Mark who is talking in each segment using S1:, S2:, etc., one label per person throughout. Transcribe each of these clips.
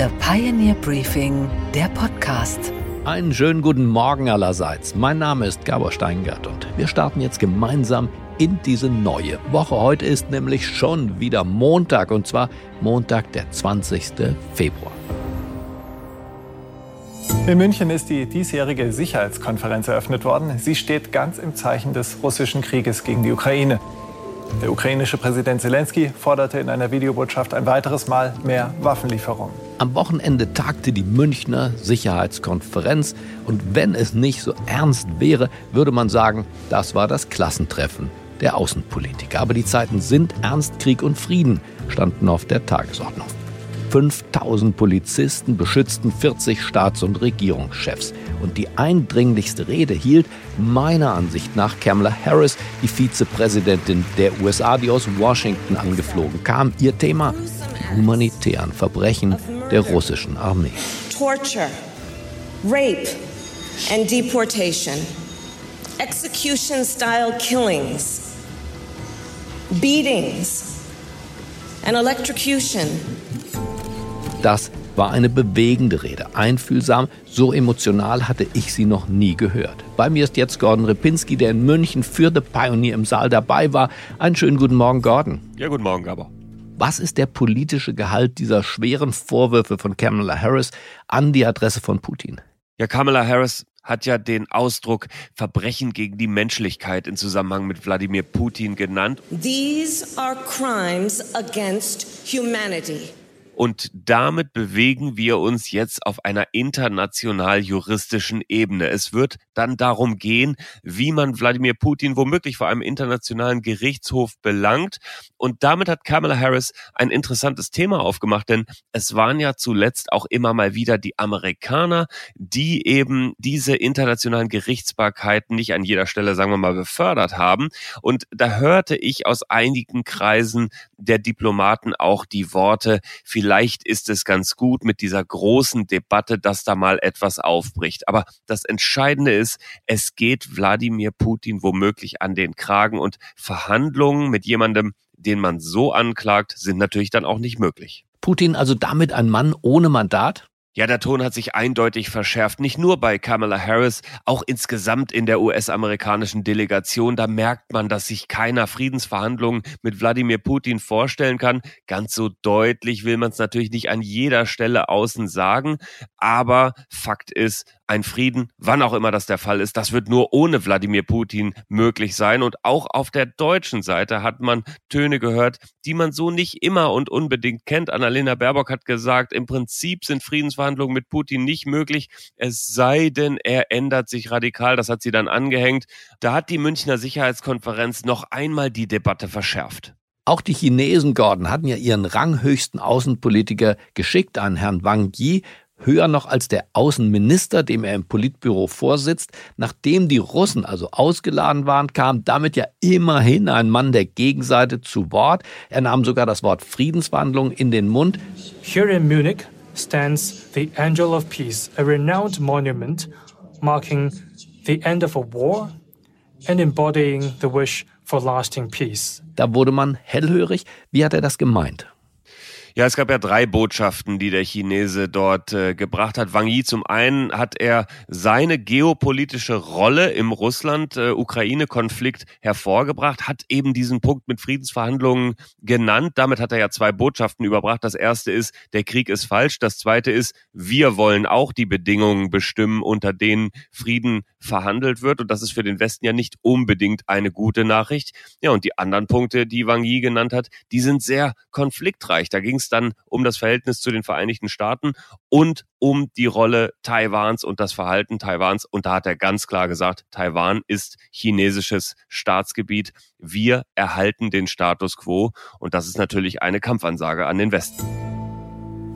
S1: The Pioneer Briefing, der Podcast.
S2: Einen schönen guten Morgen allerseits. Mein Name ist Gabor Steingart und wir starten jetzt gemeinsam in diese neue Woche. Heute ist nämlich schon wieder Montag und zwar Montag, der 20. Februar.
S3: In München ist die diesjährige Sicherheitskonferenz eröffnet worden. Sie steht ganz im Zeichen des russischen Krieges gegen die Ukraine. Der ukrainische Präsident Zelensky forderte in einer Videobotschaft ein weiteres Mal mehr Waffenlieferungen.
S2: Am Wochenende tagte die Münchner Sicherheitskonferenz und wenn es nicht so ernst wäre, würde man sagen, das war das Klassentreffen der Außenpolitiker. Aber die Zeiten sind ernst, Krieg und Frieden standen auf der Tagesordnung. 5000 Polizisten beschützten 40 Staats- und Regierungschefs. Und die eindringlichste Rede hielt meiner Ansicht nach Kamala Harris, die Vizepräsidentin der USA, die aus Washington angeflogen kam. Ihr Thema, die humanitären Verbrechen der russischen Armee.
S4: Torture, Rape and Deportation, Execution-style killings, Beatings and Electrocution
S2: das war eine bewegende Rede, einfühlsam, so emotional hatte ich sie noch nie gehört. Bei mir ist jetzt Gordon Repinski, der in München für The Pioneer im Saal dabei war. Einen schönen guten Morgen, Gordon.
S5: Ja, guten Morgen, Gabor.
S2: Was ist der politische Gehalt dieser schweren Vorwürfe von Kamala Harris an die Adresse von Putin?
S5: Ja, Kamala Harris hat ja den Ausdruck Verbrechen gegen die Menschlichkeit in Zusammenhang mit Wladimir Putin genannt.
S4: These are crimes against humanity.
S5: Und damit bewegen wir uns jetzt auf einer international juristischen Ebene. Es wird dann darum gehen, wie man Wladimir Putin womöglich vor einem internationalen Gerichtshof belangt. Und damit hat Kamala Harris ein interessantes Thema aufgemacht, denn es waren ja zuletzt auch immer mal wieder die Amerikaner, die eben diese internationalen Gerichtsbarkeiten nicht an jeder Stelle, sagen wir mal, befördert haben. Und da hörte ich aus einigen Kreisen der Diplomaten auch die Worte, vielleicht ist es ganz gut mit dieser großen Debatte, dass da mal etwas aufbricht. Aber das Entscheidende ist, es geht Wladimir Putin womöglich an den Kragen und Verhandlungen mit jemandem, den man so anklagt, sind natürlich dann auch nicht möglich.
S2: Putin also damit ein Mann ohne Mandat?
S5: Ja, der Ton hat sich eindeutig verschärft, nicht nur bei Kamala Harris, auch insgesamt in der US-amerikanischen Delegation. Da merkt man, dass sich keiner Friedensverhandlungen mit Wladimir Putin vorstellen kann. Ganz so deutlich will man es natürlich nicht an jeder Stelle außen sagen, aber Fakt ist, ein Frieden, wann auch immer das der Fall ist, das wird nur ohne Wladimir Putin möglich sein. Und auch auf der deutschen Seite hat man Töne gehört, die man so nicht immer und unbedingt kennt. Annalena Baerbock hat gesagt, im Prinzip sind Friedensverhandlungen mit Putin nicht möglich, es sei denn, er ändert sich radikal. Das hat sie dann angehängt. Da hat die Münchner Sicherheitskonferenz noch einmal die Debatte verschärft.
S2: Auch die Chinesen, Gordon, hatten ja ihren ranghöchsten Außenpolitiker geschickt an Herrn Wang Yi höher noch als der Außenminister, dem er im Politbüro vorsitzt. Nachdem die Russen also ausgeladen waren, kam damit ja immerhin ein Mann der Gegenseite zu Wort. Er nahm sogar das Wort Friedensverhandlung in den Mund.
S6: Here in Munich stands the Angel of Peace, a renowned monument marking the end of a war and embodying the wish for lasting peace.
S2: Da wurde man hellhörig. Wie hat er das gemeint?
S5: Ja, es gab ja drei Botschaften, die der Chinese dort äh, gebracht hat. Wang Yi zum einen hat er seine geopolitische Rolle im Russland-Ukraine-Konflikt hervorgebracht, hat eben diesen Punkt mit Friedensverhandlungen genannt. Damit hat er ja zwei Botschaften überbracht. Das erste ist, der Krieg ist falsch. Das zweite ist, wir wollen auch die Bedingungen bestimmen, unter denen Frieden verhandelt wird. Und das ist für den Westen ja nicht unbedingt eine gute Nachricht. Ja, und die anderen Punkte, die Wang Yi genannt hat, die sind sehr konfliktreich. Da ging es dann um das Verhältnis zu den Vereinigten Staaten und um die Rolle Taiwans und das Verhalten Taiwans. Und da hat er ganz klar gesagt, Taiwan ist chinesisches Staatsgebiet. Wir erhalten den Status quo. Und das ist natürlich eine Kampfansage an den Westen.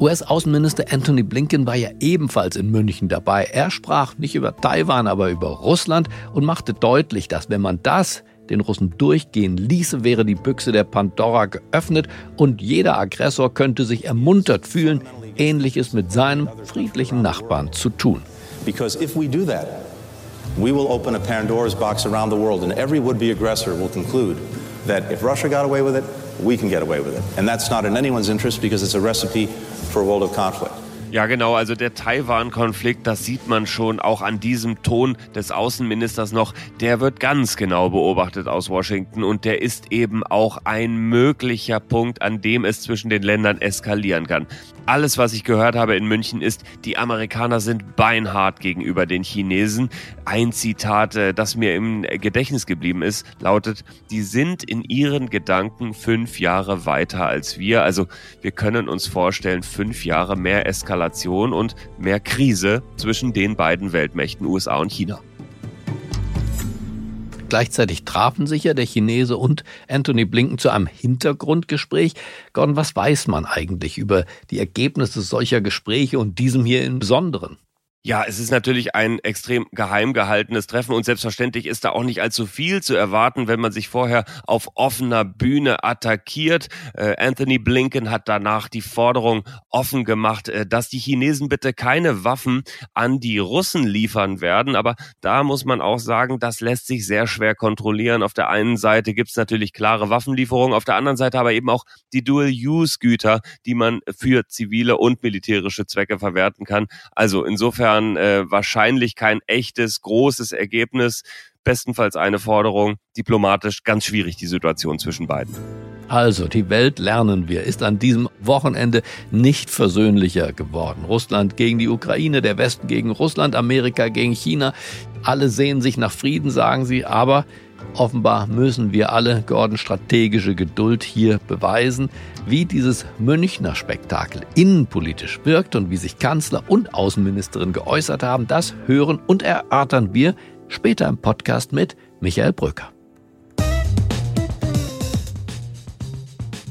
S2: US-Außenminister Anthony Blinken war ja ebenfalls in München dabei. Er sprach nicht über Taiwan, aber über Russland und machte deutlich, dass wenn man das den Russen durchgehen ließe, wäre die Büchse der Pandora geöffnet und jeder Aggressor könnte sich ermuntert fühlen, Ähnliches mit seinem friedlichen Nachbarn zu tun.
S7: Because if we do that, we will open a Pandora's box around the world and every would-be aggressor will conclude that if Russia got away with it, we can get away with it. And that's not in anyone's interest because it's a recipe for a world of conflict.
S5: Ja, genau. Also der Taiwan-Konflikt, das sieht man schon auch an diesem Ton des Außenministers noch. Der wird ganz genau beobachtet aus Washington und der ist eben auch ein möglicher Punkt, an dem es zwischen den Ländern eskalieren kann. Alles, was ich gehört habe in München, ist, die Amerikaner sind beinhart gegenüber den Chinesen. Ein Zitat, äh, das mir im Gedächtnis geblieben ist, lautet, die sind in ihren Gedanken fünf Jahre weiter als wir. Also wir können uns vorstellen, fünf Jahre mehr Eskalation und mehr Krise zwischen den beiden Weltmächten USA und China.
S2: Gleichzeitig trafen sich ja der Chinese und Anthony Blinken zu einem Hintergrundgespräch. Gordon, was weiß man eigentlich über die Ergebnisse solcher Gespräche und diesem hier im Besonderen?
S5: Ja, es ist natürlich ein extrem geheim gehaltenes Treffen und selbstverständlich ist da auch nicht allzu viel zu erwarten, wenn man sich vorher auf offener Bühne attackiert. Äh, Anthony Blinken hat danach die Forderung offen gemacht, äh, dass die Chinesen bitte keine Waffen an die Russen liefern werden. Aber da muss man auch sagen, das lässt sich sehr schwer kontrollieren. Auf der einen Seite gibt es natürlich klare Waffenlieferungen, auf der anderen Seite aber eben auch die Dual-Use-Güter, die man für zivile und militärische Zwecke verwerten kann. Also insofern insofern äh, wahrscheinlich kein echtes, großes Ergebnis. Bestenfalls eine Forderung. Diplomatisch ganz schwierig die Situation zwischen beiden.
S2: Also, die Welt, lernen wir, ist an diesem Wochenende nicht versöhnlicher geworden. Russland gegen die Ukraine, der Westen gegen Russland, Amerika gegen China. Alle sehen sich nach Frieden, sagen sie, aber Offenbar müssen wir alle Gordon strategische Geduld hier beweisen, wie dieses Münchner Spektakel innenpolitisch wirkt und wie sich Kanzler und Außenministerin geäußert haben, das hören und erörtern wir später im Podcast mit Michael Brücker.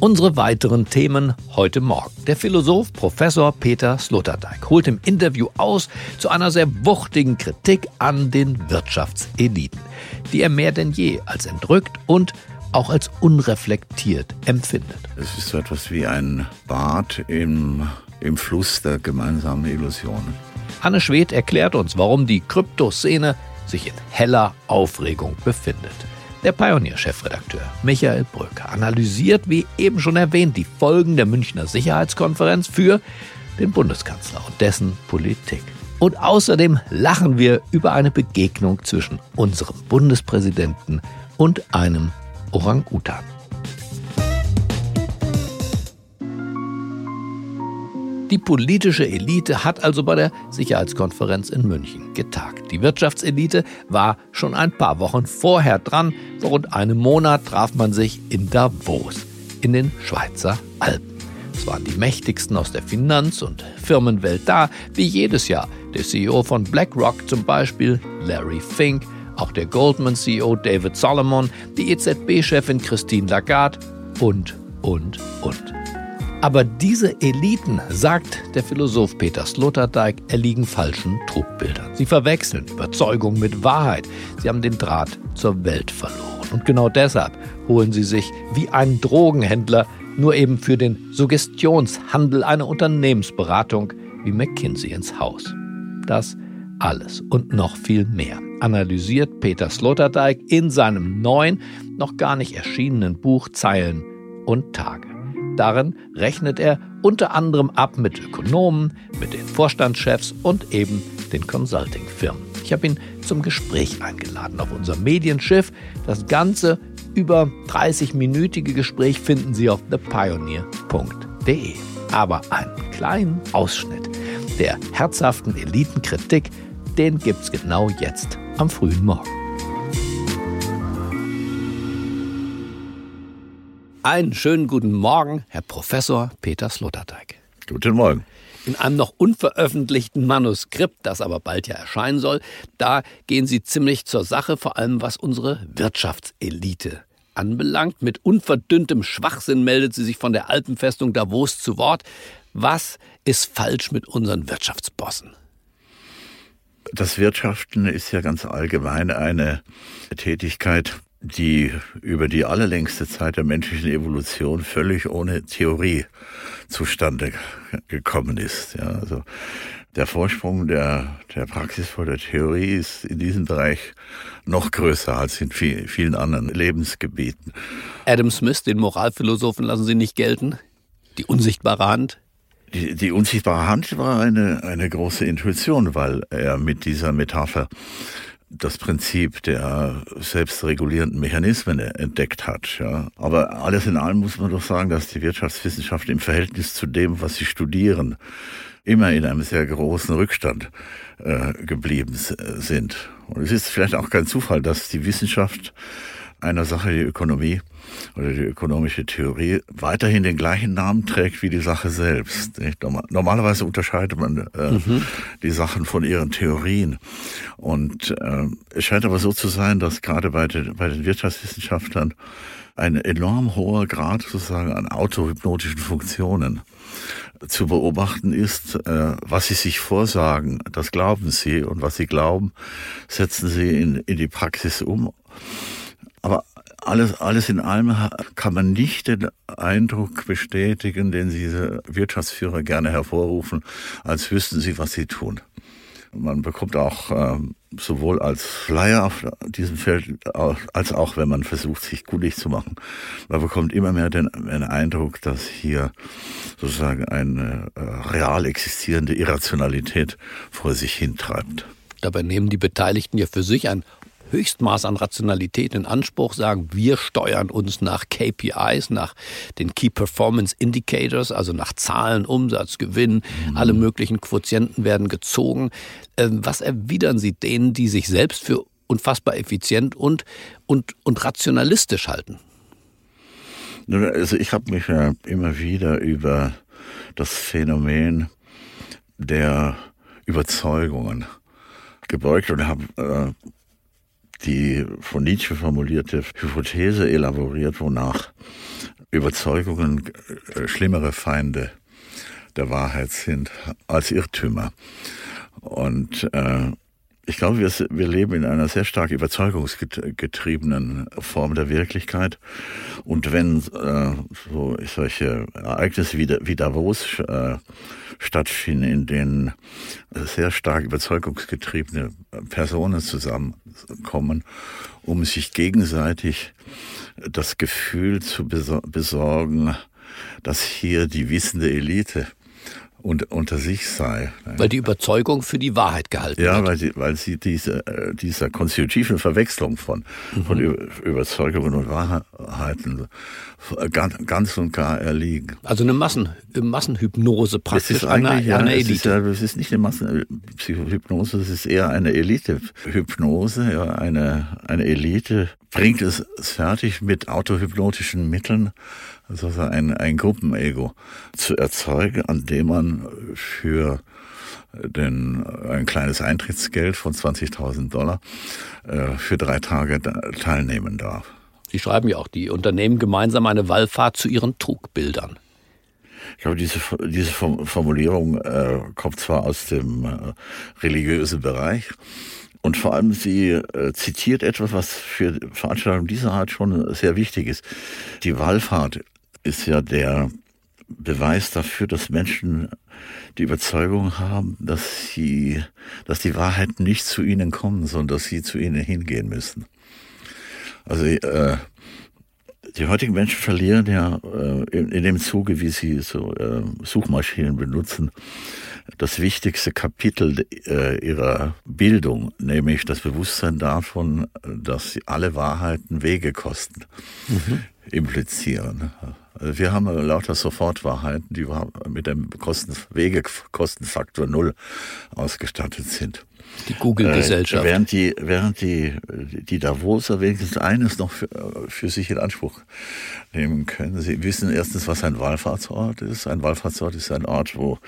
S2: Unsere weiteren Themen heute Morgen. Der Philosoph Professor Peter Sloterdijk holt im Interview aus zu einer sehr wuchtigen Kritik an den Wirtschaftseliten, die er mehr denn je als entrückt und auch als unreflektiert empfindet.
S8: Es ist so etwas wie ein Bad im, im Fluss der gemeinsamen Illusionen.
S2: Anne Schwedt erklärt uns, warum die Kryptoszene sich in heller Aufregung befindet. Der Pionier-Chefredakteur Michael Bröker analysiert, wie eben schon erwähnt, die Folgen der Münchner Sicherheitskonferenz für den Bundeskanzler und dessen Politik. Und außerdem lachen wir über eine Begegnung zwischen unserem Bundespräsidenten und einem Orang-Utan. Die politische Elite hat also bei der Sicherheitskonferenz in München getagt. Die Wirtschaftselite war schon ein paar Wochen vorher dran. Vor rund einem Monat traf man sich in Davos, in den Schweizer Alpen. Es waren die mächtigsten aus der Finanz- und Firmenwelt da, wie jedes Jahr. Der CEO von BlackRock zum Beispiel, Larry Fink, auch der Goldman-CEO David Solomon, die EZB-Chefin Christine Lagarde und, und, und. Aber diese Eliten, sagt der Philosoph Peter Sloterdijk, erliegen falschen Trugbildern. Sie verwechseln Überzeugung mit Wahrheit. Sie haben den Draht zur Welt verloren. Und genau deshalb holen sie sich wie ein Drogenhändler nur eben für den Suggestionshandel eine Unternehmensberatung wie McKinsey ins Haus. Das alles und noch viel mehr analysiert Peter Sloterdijk in seinem neuen, noch gar nicht erschienenen Buch Zeilen und Tage. Darin rechnet er unter anderem ab mit Ökonomen, mit den Vorstandschefs und eben den Consulting-Firmen. Ich habe ihn zum Gespräch eingeladen auf unser Medienschiff. Das ganze über 30-minütige Gespräch finden Sie auf thepioneer.de. Aber einen kleinen Ausschnitt der herzhaften Elitenkritik, den gibt's genau jetzt am frühen Morgen. Einen schönen guten Morgen, Herr Professor Peter Sloterdijk.
S8: Guten Morgen.
S2: In einem noch unveröffentlichten Manuskript, das aber bald ja erscheinen soll, da gehen Sie ziemlich zur Sache, vor allem was unsere Wirtschaftselite anbelangt. Mit unverdünntem Schwachsinn meldet sie sich von der Alpenfestung Davos zu Wort. Was ist falsch mit unseren Wirtschaftsbossen?
S8: Das Wirtschaften ist ja ganz allgemein eine Tätigkeit, die über die allerlängste Zeit der menschlichen Evolution völlig ohne Theorie zustande gekommen ist. Ja, also der Vorsprung der, der Praxis vor der Theorie ist in diesem Bereich noch größer als in viel, vielen anderen Lebensgebieten.
S2: Adam Smith, den Moralphilosophen, lassen Sie nicht gelten? Die unsichtbare Hand?
S8: Die, die unsichtbare Hand war eine, eine große Intuition, weil er mit dieser Metapher das Prinzip der selbstregulierenden Mechanismen entdeckt hat. Ja. Aber alles in allem muss man doch sagen, dass die Wirtschaftswissenschaften im Verhältnis zu dem, was sie studieren, immer in einem sehr großen Rückstand äh, geblieben sind. Und es ist vielleicht auch kein Zufall, dass die Wissenschaft einer Sache, die Ökonomie oder die ökonomische Theorie, weiterhin den gleichen Namen trägt wie die Sache selbst. Normalerweise unterscheidet man äh, mhm. die Sachen von ihren Theorien. Und äh, es scheint aber so zu sein, dass gerade bei den, bei den Wirtschaftswissenschaftlern ein enorm hoher Grad sozusagen an autohypnotischen Funktionen zu beobachten ist, äh, was sie sich vorsagen, das glauben sie und was sie glauben, setzen sie in, in die Praxis um. Aber alles, alles in allem kann man nicht den Eindruck bestätigen, den diese Wirtschaftsführer gerne hervorrufen, als wüssten sie, was sie tun. Man bekommt auch ähm, sowohl als Flyer auf diesem Feld, als auch wenn man versucht, sich kundig zu machen, man bekommt immer mehr den, den Eindruck, dass hier sozusagen eine äh, real existierende Irrationalität vor sich hintreibt.
S2: Dabei nehmen die Beteiligten ja für sich ein Höchstmaß an Rationalität in Anspruch, sagen, wir steuern uns nach KPIs, nach den Key Performance Indicators, also nach Zahlen, Umsatz, Gewinn, mhm. alle möglichen Quotienten werden gezogen. Ähm, was erwidern Sie denen, die sich selbst für unfassbar effizient und, und, und rationalistisch halten?
S8: Also ich habe mich ja immer wieder über das Phänomen der Überzeugungen gebeugt und habe äh, die von Nietzsche formulierte Hypothese elaboriert, wonach Überzeugungen äh, schlimmere Feinde der Wahrheit sind als Irrtümer. Und äh, ich glaube, wir, wir leben in einer sehr stark überzeugungsgetriebenen Form der Wirklichkeit. Und wenn äh, so solche Ereignisse wie, wie Davos äh, stattfinden, in denen sehr stark überzeugungsgetriebene Personen zusammenkommen, um sich gegenseitig das Gefühl zu besorgen, dass hier die wissende Elite und, unter sich sei.
S2: Weil die Überzeugung für die Wahrheit gehalten
S8: ja,
S2: wird.
S8: Ja, weil sie, weil sie diese, äh, dieser konstitutiven Verwechslung von, mhm. von Überzeugungen und Wahrheiten ganz, ganz und gar erliegen.
S2: Also eine Massen, Massenhypnose praktisch
S8: das ist
S2: einer,
S8: ja,
S2: einer
S8: Elite.
S2: Es
S8: ist, ja, das ist nicht eine Massenhypnose, das ist eher eine Elite-Hypnose. Ja, eine, eine Elite bringt es fertig mit autohypnotischen Mitteln also ein, ein Gruppenego zu erzeugen, an dem man für den, ein kleines Eintrittsgeld von 20.000 Dollar äh, für drei Tage teilnehmen darf.
S2: Sie schreiben ja auch, die Unternehmen gemeinsam eine Wallfahrt zu ihren Trugbildern.
S8: Ich glaube, diese, diese Formulierung äh, kommt zwar aus dem äh, religiösen Bereich, und vor allem, sie äh, zitiert etwas, was für Veranstaltungen dieser Art schon sehr wichtig ist. Die Wallfahrt ist ja der Beweis dafür, dass Menschen die Überzeugung haben, dass sie, dass die Wahrheit nicht zu ihnen kommen, sondern dass sie zu ihnen hingehen müssen. Also äh, die heutigen Menschen verlieren ja äh, in, in, dem Zuge, wie sie so äh, Suchmaschinen benutzen, das wichtigste Kapitel äh, ihrer Bildung, nämlich das Bewusstsein davon, dass sie alle Wahrheiten Wege kosten, mhm. implizieren. Also wir haben lauter Sofortwahrheiten, die mit dem Kosten Wegekostenfaktor null ausgestattet sind.
S2: Die Google-Gesellschaft.
S8: Äh, während die, während die, die Davoser wenigstens eines noch für, für sich in Anspruch nehmen können. Sie wissen erstens, was ein Wallfahrtsort ist. Ein Wallfahrtsort ist ein Ort, wo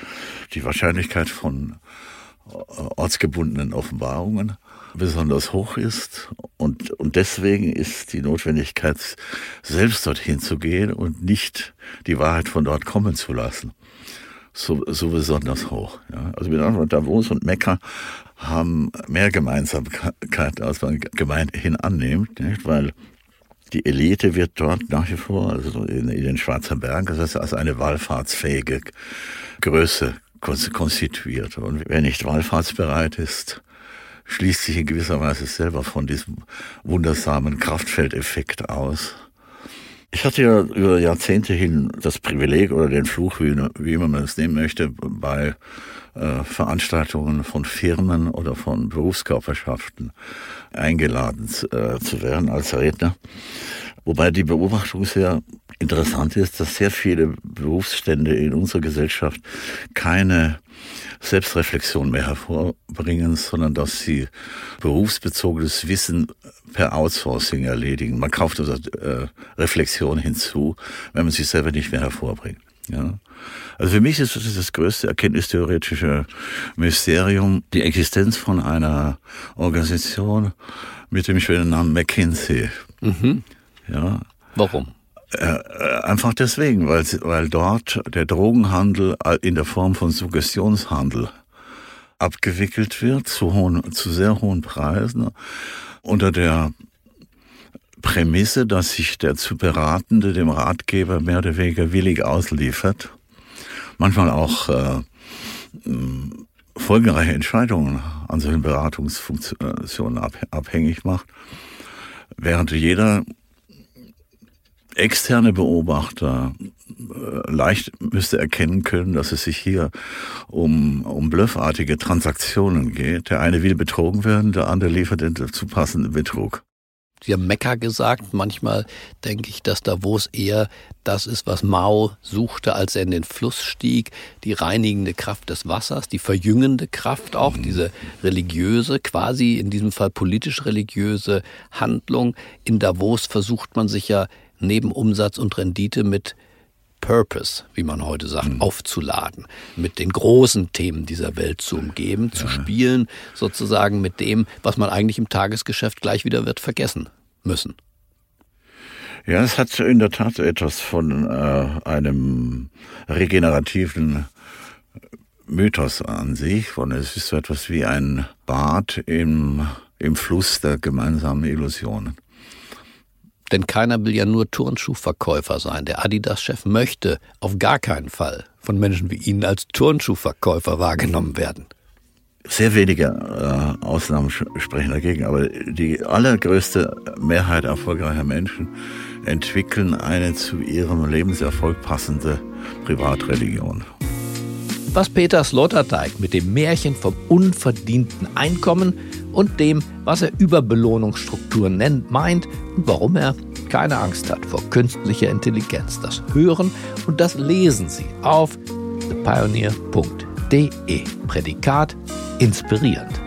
S8: die Wahrscheinlichkeit von äh, ortsgebundenen Offenbarungen besonders hoch ist. Und, und deswegen ist die Notwendigkeit, selbst dorthin zu gehen und nicht die Wahrheit von dort kommen zu lassen, so, so besonders hoch. Ja. Also mit anderen Davos und Mekka haben mehr Gemeinsamkeit, als man gemeinhin annimmt, nicht? weil die Elite wird dort nach wie vor, also in, in den Schwarzen Bergen, das heißt als eine wallfahrtsfähige Größe konstituiert. Und wer nicht wallfahrtsbereit ist, schließt sich in gewisser Weise selber von diesem wundersamen Kraftfeldeffekt aus. Ich hatte ja über Jahrzehnte hin das Privileg oder den Fluch, wie, wie immer man es nehmen möchte, bei äh, Veranstaltungen von Firmen oder von Berufskörperschaften eingeladen äh, zu werden als Redner. Wobei die Beobachtung sehr interessant ist, dass sehr viele Berufsstände in unserer Gesellschaft keine Selbstreflexion mehr hervorbringen, sondern dass sie berufsbezogenes Wissen per Outsourcing erledigen. Man kauft also äh, Reflexion hinzu, wenn man sich selber nicht mehr hervorbringt. Ja. Also für mich ist das das größte erkenntnistheoretische Mysterium die Existenz von einer Organisation mit dem schönen Namen McKinsey.
S2: Mhm.
S8: Ja.
S2: Warum?
S8: Äh, äh, einfach deswegen, weil, weil dort der Drogenhandel in der Form von Suggestionshandel abgewickelt wird, zu, hohen, zu sehr hohen Preisen, unter der Prämisse, dass sich der zu Beratende dem Ratgeber mehr oder weniger willig ausliefert, manchmal auch äh, folgenreiche Entscheidungen an solchen Beratungsfunktionen abhängig macht, während jeder externe Beobachter äh, leicht müsste erkennen können, dass es sich hier um, um bluffartige Transaktionen geht. Der eine will betrogen werden, der andere liefert den dazu passenden Betrug.
S2: Sie haben Mekka gesagt. Manchmal denke ich, dass Davos eher das ist, was Mao suchte, als er in den Fluss stieg. Die reinigende Kraft des Wassers, die verjüngende Kraft auch, diese religiöse, quasi in diesem Fall politisch-religiöse Handlung. In Davos versucht man sich ja neben Umsatz und Rendite mit Purpose, wie man heute sagt, mhm. aufzuladen, mit den großen Themen dieser Welt zu umgeben, ja. zu spielen, sozusagen mit dem, was man eigentlich im Tagesgeschäft gleich wieder wird vergessen müssen.
S8: Ja, es hat in der Tat etwas von äh, einem regenerativen Mythos an sich, und es ist so etwas wie ein Bad im, im Fluss der gemeinsamen Illusionen.
S2: Denn keiner will ja nur Turnschuhverkäufer sein. Der Adidas-Chef möchte auf gar keinen Fall von Menschen wie Ihnen als Turnschuhverkäufer wahrgenommen werden.
S8: Sehr wenige äh, Ausnahmen sprechen dagegen, aber die allergrößte Mehrheit erfolgreicher Menschen entwickeln eine zu ihrem Lebenserfolg passende Privatreligion.
S2: Was Peter Sloterdijk mit dem Märchen vom unverdienten Einkommen und dem, was er Überbelohnungsstrukturen nennt, meint und warum er keine Angst hat vor künstlicher Intelligenz. Das hören und das lesen Sie auf thepioneer.de. Prädikat inspirierend.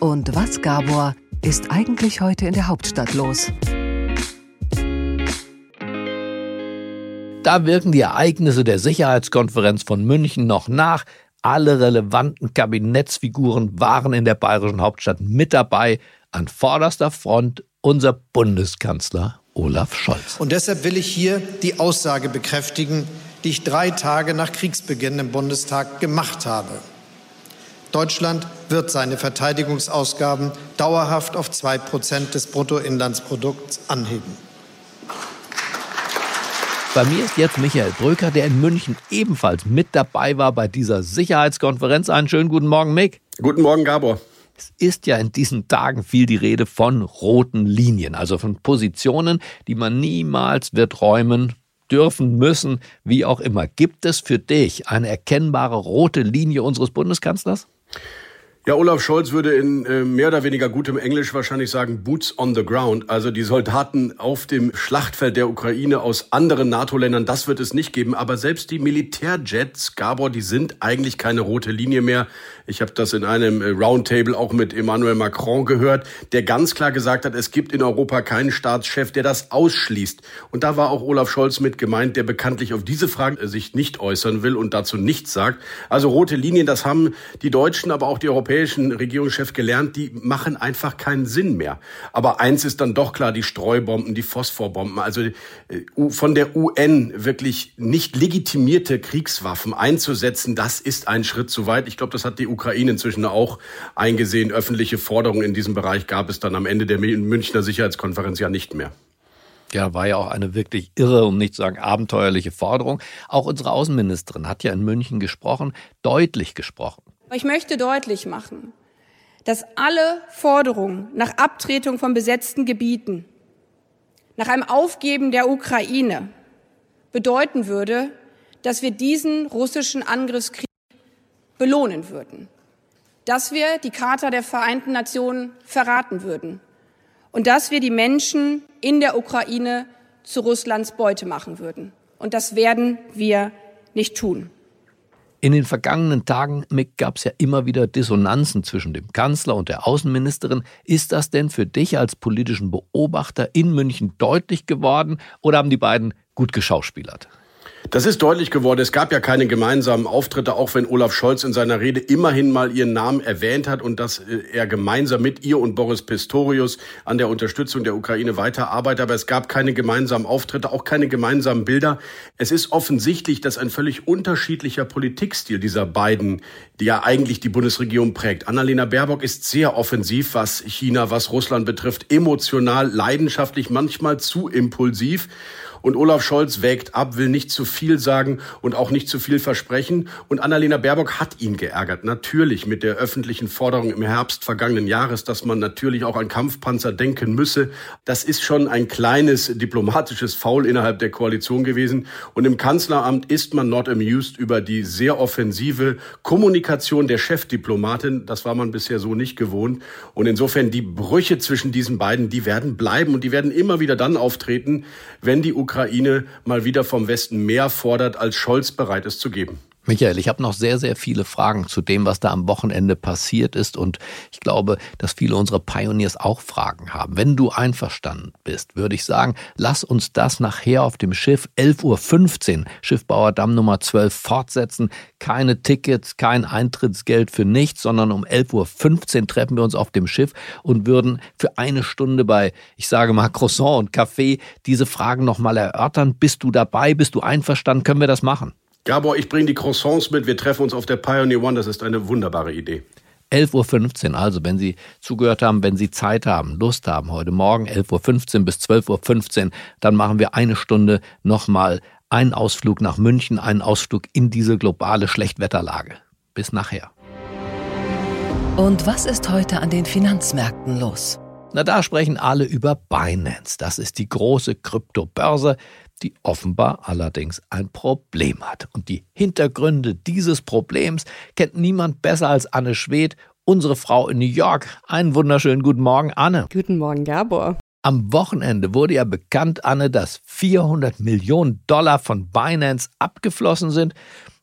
S1: Und was, Gabor, ist eigentlich heute in der Hauptstadt los?
S2: Da wirken die Ereignisse der Sicherheitskonferenz von München noch nach. Alle relevanten Kabinettsfiguren waren in der bayerischen Hauptstadt mit dabei. An vorderster Front unser Bundeskanzler Olaf Scholz.
S9: Und deshalb will ich hier die Aussage bekräftigen, die ich drei Tage nach Kriegsbeginn im Bundestag gemacht habe. Deutschland wird seine Verteidigungsausgaben dauerhaft auf zwei Prozent des Bruttoinlandsprodukts anheben.
S2: Bei mir ist jetzt Michael Bröker, der in München ebenfalls mit dabei war bei dieser Sicherheitskonferenz. Einen schönen guten Morgen, Mick.
S10: Guten Morgen, Gabor.
S2: Es ist ja in diesen Tagen viel die Rede von roten Linien, also von Positionen, die man niemals wird räumen dürfen, müssen, wie auch immer. Gibt es für dich eine erkennbare rote Linie unseres Bundeskanzlers?
S10: Ja, Olaf Scholz würde in äh, mehr oder weniger gutem Englisch wahrscheinlich sagen Boots on the ground. Also die Soldaten auf dem Schlachtfeld der Ukraine aus anderen NATO-Ländern, das wird es nicht geben. Aber selbst die Militärjets, Gabor, die sind eigentlich keine rote Linie mehr. Ich habe das in einem äh, Roundtable auch mit Emmanuel Macron gehört, der ganz klar gesagt hat, es gibt in Europa keinen Staatschef, der das ausschließt. Und da war auch Olaf Scholz mit gemeint, der bekanntlich auf diese Fragen äh, sich nicht äußern will und dazu nichts sagt. Also rote Linien, das haben die Deutschen, aber auch die europäischen Regierungschefs gelernt, die machen einfach keinen Sinn mehr. Aber eins ist dann doch klar, die Streubomben, die Phosphorbomben, also äh, von der UN wirklich nicht legitimierte Kriegswaffen einzusetzen, das ist ein Schritt zu weit. Ich glaube, das hat die Ukraine inzwischen auch eingesehen. Öffentliche Forderungen in diesem Bereich gab es dann am Ende der Münchner Sicherheitskonferenz ja nicht mehr.
S2: Ja, war ja auch eine wirklich irre, um nicht zu sagen abenteuerliche Forderung. Auch unsere Außenministerin hat ja in München gesprochen, deutlich gesprochen.
S11: Ich möchte deutlich machen, dass alle Forderungen nach Abtretung von besetzten Gebieten, nach einem Aufgeben der Ukraine bedeuten würde, dass wir diesen russischen Angriffskrieg belohnen würden, dass wir die Charta der Vereinten Nationen verraten würden und dass wir die Menschen in der Ukraine zu Russlands Beute machen würden. Und das werden wir nicht tun.
S2: In den vergangenen Tagen gab es ja immer wieder Dissonanzen zwischen dem Kanzler und der Außenministerin. Ist das denn für dich als politischen Beobachter in München deutlich geworden oder haben die beiden gut geschauspielert?
S10: Das ist deutlich geworden. Es gab ja keine gemeinsamen Auftritte, auch wenn Olaf Scholz in seiner Rede immerhin mal ihren Namen erwähnt hat und dass äh, er gemeinsam mit ihr und Boris Pistorius an der Unterstützung der Ukraine weiterarbeitet. Aber es gab keine gemeinsamen Auftritte, auch keine gemeinsamen Bilder. Es ist offensichtlich, dass ein völlig unterschiedlicher Politikstil dieser beiden, die ja eigentlich die Bundesregierung prägt. Annalena Baerbock ist sehr offensiv, was China, was Russland betrifft, emotional, leidenschaftlich, manchmal zu impulsiv. Und Olaf Scholz wägt ab, will nicht zu viel sagen und auch nicht zu viel versprechen. Und Annalena Baerbock hat ihn geärgert. Natürlich mit der öffentlichen Forderung im Herbst vergangenen Jahres, dass man natürlich auch an Kampfpanzer denken müsse. Das ist schon ein kleines diplomatisches Foul innerhalb der Koalition gewesen. Und im Kanzleramt ist man not amused über die sehr offensive Kommunikation der Chefdiplomatin. Das war man bisher so nicht gewohnt. Und insofern die Brüche zwischen diesen beiden, die werden bleiben und die werden immer wieder dann auftreten, wenn die Ukraine Ukraine mal wieder vom Westen mehr fordert, als Scholz bereit ist zu geben.
S2: Michael, ich habe noch sehr, sehr viele Fragen zu dem, was da am Wochenende passiert ist. Und ich glaube, dass viele unserer Pioneers auch Fragen haben. Wenn du einverstanden bist, würde ich sagen, lass uns das nachher auf dem Schiff 11.15 Uhr, Schiffbauer Damm Nummer 12, fortsetzen. Keine Tickets, kein Eintrittsgeld für nichts, sondern um 11.15 Uhr treffen wir uns auf dem Schiff und würden für eine Stunde bei, ich sage mal, Croissant und Kaffee diese Fragen nochmal erörtern. Bist du dabei? Bist du einverstanden? Können wir das machen?
S10: Gabor, ich bringe die Croissants mit. Wir treffen uns auf der Pioneer One. Das ist eine wunderbare Idee.
S2: 11.15 Uhr, also wenn Sie zugehört haben, wenn Sie Zeit haben, Lust haben, heute Morgen 11.15 Uhr bis 12.15 Uhr, dann machen wir eine Stunde nochmal einen Ausflug nach München, einen Ausflug in diese globale Schlechtwetterlage. Bis nachher.
S1: Und was ist heute an den Finanzmärkten los?
S2: Na, da sprechen alle über Binance. Das ist die große Kryptobörse, die offenbar allerdings ein Problem hat. Und die Hintergründe dieses Problems kennt niemand besser als Anne Schwedt, unsere Frau in New York. Einen wunderschönen guten Morgen, Anne.
S12: Guten Morgen, Gabor.
S2: Am Wochenende wurde ja bekannt, Anne, dass 400 Millionen Dollar von Binance abgeflossen sind.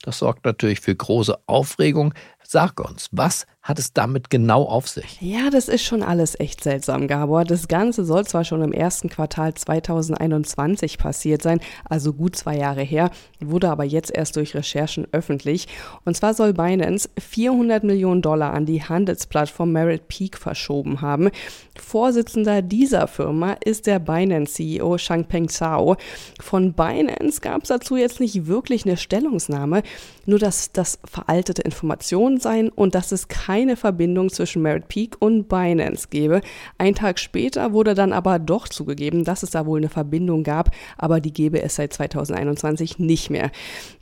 S2: Das sorgt natürlich für große Aufregung. Sag uns, was hat es damit genau auf sich?
S12: Ja, das ist schon alles echt seltsam, Gabor. Das Ganze soll zwar schon im ersten Quartal 2021 passiert sein, also gut zwei Jahre her, wurde aber jetzt erst durch Recherchen öffentlich. Und zwar soll Binance 400 Millionen Dollar an die Handelsplattform Merit Peak verschoben haben. Vorsitzender dieser Firma ist der Binance-CEO Changpeng Zhao. Von Binance gab es dazu jetzt nicht wirklich eine Stellungnahme, nur dass das veraltete Informationen seien und dass es keine keine Verbindung zwischen Merit Peak und Binance gebe. Ein Tag später wurde dann aber doch zugegeben, dass es da wohl eine Verbindung gab, aber die gebe es seit 2021 nicht mehr.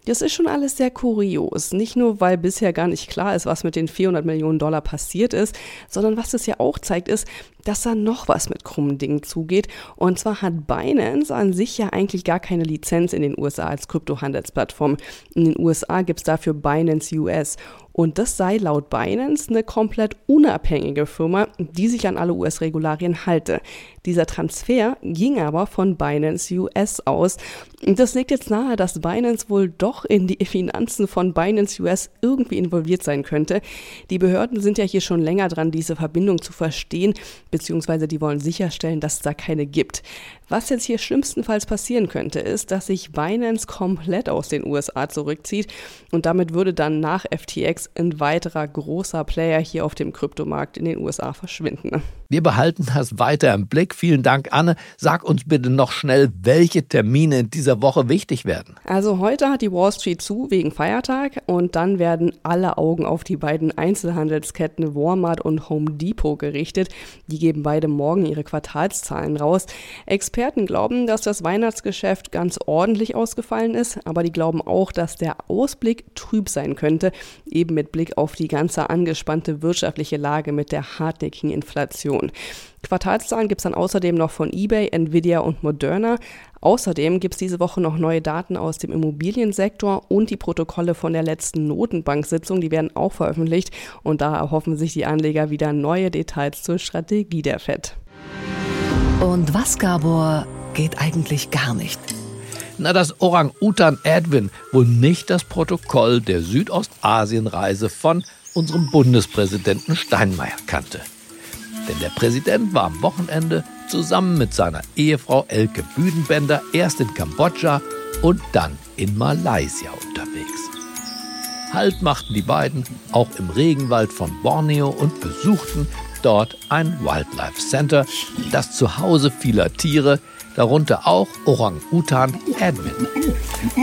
S12: Das ist schon alles sehr kurios. Nicht nur, weil bisher gar nicht klar ist, was mit den 400 Millionen Dollar passiert ist, sondern was es ja auch zeigt, ist, dass da noch was mit krummen Dingen zugeht. Und zwar hat Binance an sich ja eigentlich gar keine Lizenz in den USA als Kryptohandelsplattform. In den USA gibt es dafür Binance US. Und das sei laut Binance eine komplett unabhängige Firma, die sich an alle US-Regularien halte. Dieser Transfer ging aber von Binance US aus. Das legt jetzt nahe, dass Binance wohl doch in die Finanzen von Binance US irgendwie involviert sein könnte. Die Behörden sind ja hier schon länger dran, diese Verbindung zu verstehen, beziehungsweise die wollen sicherstellen, dass es da keine gibt. Was jetzt hier schlimmstenfalls passieren könnte, ist, dass sich Binance komplett aus den USA zurückzieht und damit würde dann nach FTX ein weiterer großer Player hier auf dem Kryptomarkt in den USA verschwinden.
S2: Wir behalten das weiter im Blick. Vielen Dank, Anne. Sag uns bitte noch schnell, welche Termine in dieser Woche wichtig werden.
S12: Also heute hat die Wall Street zu wegen Feiertag und dann werden alle Augen auf die beiden Einzelhandelsketten Walmart und Home Depot gerichtet. Die geben beide morgen ihre Quartalszahlen raus. Experten glauben, dass das Weihnachtsgeschäft ganz ordentlich ausgefallen ist, aber die glauben auch, dass der Ausblick trüb sein könnte, eben mit Blick auf die ganze angespannte wirtschaftliche Lage mit der hartnäckigen Inflation. Quartalszahlen gibt es dann außerdem noch von eBay, Nvidia und Moderna. Außerdem gibt es diese Woche noch neue Daten aus dem Immobiliensektor und die Protokolle von der letzten Notenbank-Sitzung. Die werden auch veröffentlicht und da erhoffen sich die Anleger wieder neue Details zur Strategie der FED.
S1: Und was, Gabor, geht eigentlich gar nicht?
S2: Na, dass Orang-Utan Edwin wohl nicht das Protokoll der Südostasienreise von unserem Bundespräsidenten Steinmeier kannte. Denn der Präsident war am Wochenende zusammen mit seiner Ehefrau Elke Büdenbender erst in Kambodscha und dann in Malaysia unterwegs. Halt machten die beiden auch im Regenwald von Borneo und besuchten dort ein Wildlife Center, das Zuhause vieler Tiere, darunter auch Orang-Utan Edwin.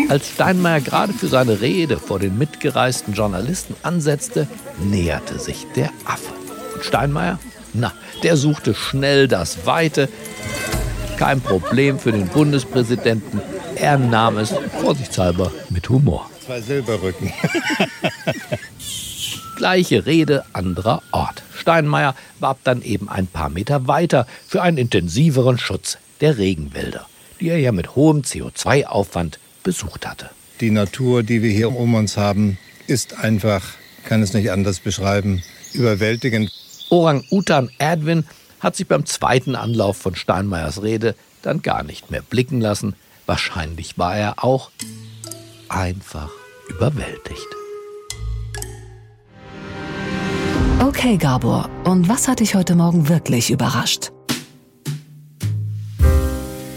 S2: Als Steinmeier gerade für seine Rede vor den mitgereisten Journalisten ansetzte, näherte sich der Affe. Und Steinmeier na, der suchte schnell das Weite. Kein Problem für den Bundespräsidenten. Er nahm es vorsichtshalber mit Humor.
S13: Zwei Silberrücken.
S2: Gleiche Rede, anderer Ort. Steinmeier warb dann eben ein paar Meter weiter für einen intensiveren Schutz der Regenwälder, die er ja mit hohem CO2-Aufwand besucht hatte.
S13: Die Natur, die wir hier um uns haben, ist einfach, kann es nicht anders beschreiben, überwältigend.
S2: Orang-Utan Edwin hat sich beim zweiten Anlauf von Steinmeiers Rede dann gar nicht mehr blicken lassen. Wahrscheinlich war er auch einfach überwältigt.
S1: Okay, Gabor, und was hat dich heute Morgen wirklich überrascht?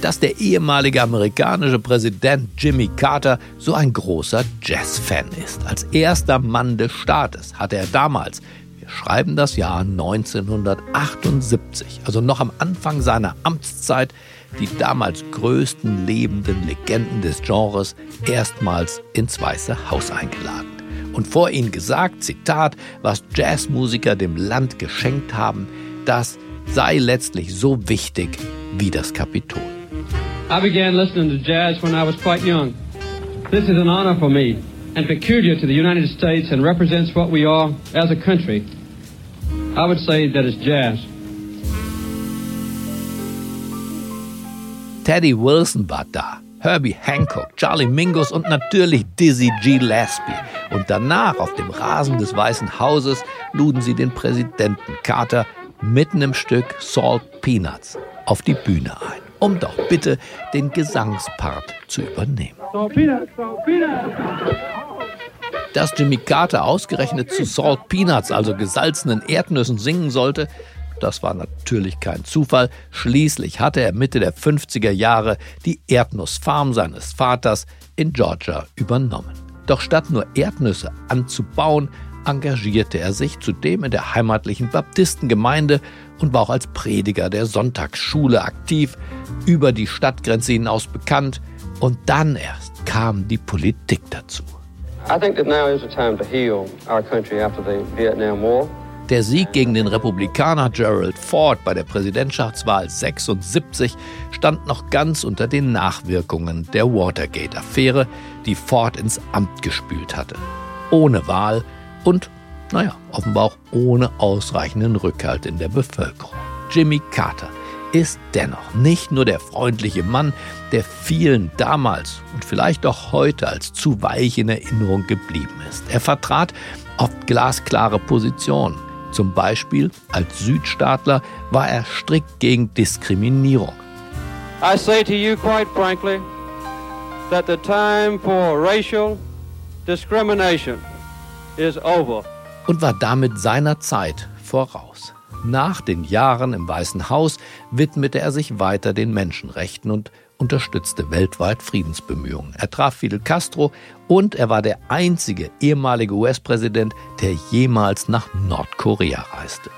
S2: Dass der ehemalige amerikanische Präsident Jimmy Carter so ein großer Jazz-Fan ist. Als erster Mann des Staates hatte er damals schreiben das Jahr 1978, also noch am Anfang seiner Amtszeit, die damals größten lebenden Legenden des Genres erstmals ins Weiße Haus eingeladen. Und vor ihnen gesagt, Zitat, was Jazzmusiker dem Land geschenkt haben, das sei letztlich so wichtig wie das Kapitol.
S14: I began listening to jazz when I was quite young. This is an honor for me and peculiar to the United States and represents what we are as a country. I would say that it's jazz.
S2: Teddy Wilson war da, Herbie Hancock, Charlie Mingus und natürlich Dizzy Gillespie. Und danach auf dem Rasen des Weißen Hauses luden sie den Präsidenten Carter mitten im Stück Salt Peanuts auf die Bühne ein, um doch bitte den Gesangspart zu übernehmen. Salt Peanuts, Salt Peanuts. Dass Jimmy Carter ausgerechnet zu Salt Peanuts, also gesalzenen Erdnüssen, singen sollte, das war natürlich kein Zufall. Schließlich hatte er Mitte der 50er Jahre die Erdnussfarm seines Vaters in Georgia übernommen. Doch statt nur Erdnüsse anzubauen, engagierte er sich zudem in der heimatlichen Baptistengemeinde und war auch als Prediger der Sonntagsschule aktiv, über die Stadtgrenze hinaus bekannt. Und dann erst kam die Politik dazu. Der Sieg gegen den Republikaner Gerald Ford bei der Präsidentschaftswahl 76 stand noch ganz unter den Nachwirkungen der Watergate-Affäre, die Ford ins Amt gespült hatte. Ohne Wahl und, naja, offenbar auch ohne ausreichenden Rückhalt in der Bevölkerung. Jimmy Carter ist dennoch nicht nur der freundliche Mann, der vielen damals und vielleicht auch heute als zu weich in Erinnerung geblieben ist. Er vertrat oft glasklare Positionen. Zum Beispiel als Südstaatler war er strikt gegen Diskriminierung.
S14: I say to you quite frankly that the time for racial discrimination is over.
S2: Und war damit seiner Zeit voraus. Nach den Jahren im Weißen Haus widmete er sich weiter den Menschenrechten und unterstützte weltweit Friedensbemühungen. Er traf Fidel Castro und er war der einzige ehemalige US-Präsident, der jemals nach Nordkorea reiste.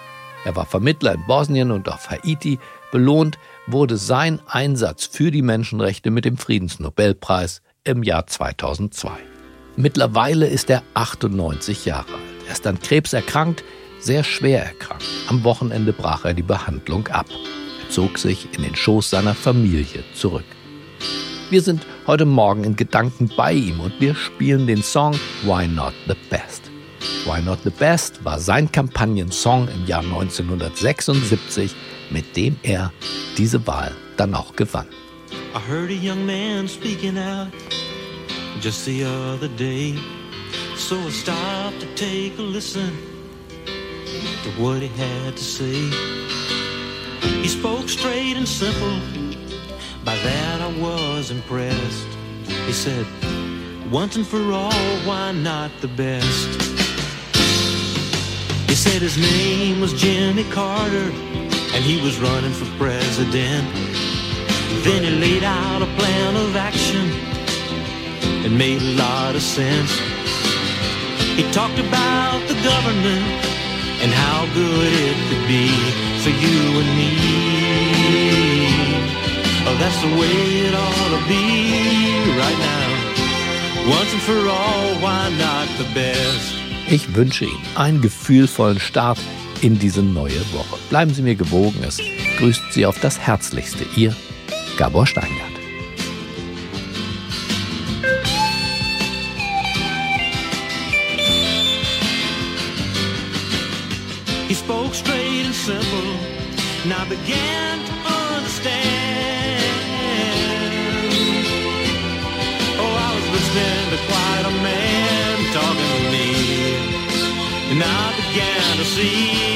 S2: Er war Vermittler in Bosnien und auf Haiti. Belohnt wurde sein Einsatz für die Menschenrechte mit dem Friedensnobelpreis im Jahr 2002. Mittlerweile ist er 98 Jahre alt. Er ist an Krebs erkrankt, sehr schwer erkrankt. Am Wochenende brach er die Behandlung ab zog sich in den Schoß seiner Familie zurück. Wir sind heute Morgen in Gedanken bei ihm und wir spielen den Song Why Not the Best. Why Not the Best war sein Kampagnensong im Jahr 1976, mit dem er diese Wahl dann auch gewann.
S15: I heard a young man speaking out just the other day. So I stopped to take a listen to what he had to say. He spoke straight and simple. By that I was impressed. He said, once and for all, why not the best? He said his name was Jimmy Carter, and he was running for president. Then he laid out a plan of action. It made a lot of sense. He talked about the government and how good it could be for you and me. Oh, that's the way it ought to be right now. Once and for all, why not the best?
S2: Ich wünsche Ihnen einen gefühlvollen Start in diese neue Woche. Bleiben Sie mir gewogen. Es grüßt Sie auf das Herzlichste. Ihr Gabor Steingart.
S15: He spoke straight and simple, and I began to understand. Oh, I was listening to quite a man talking to me, and I began to see.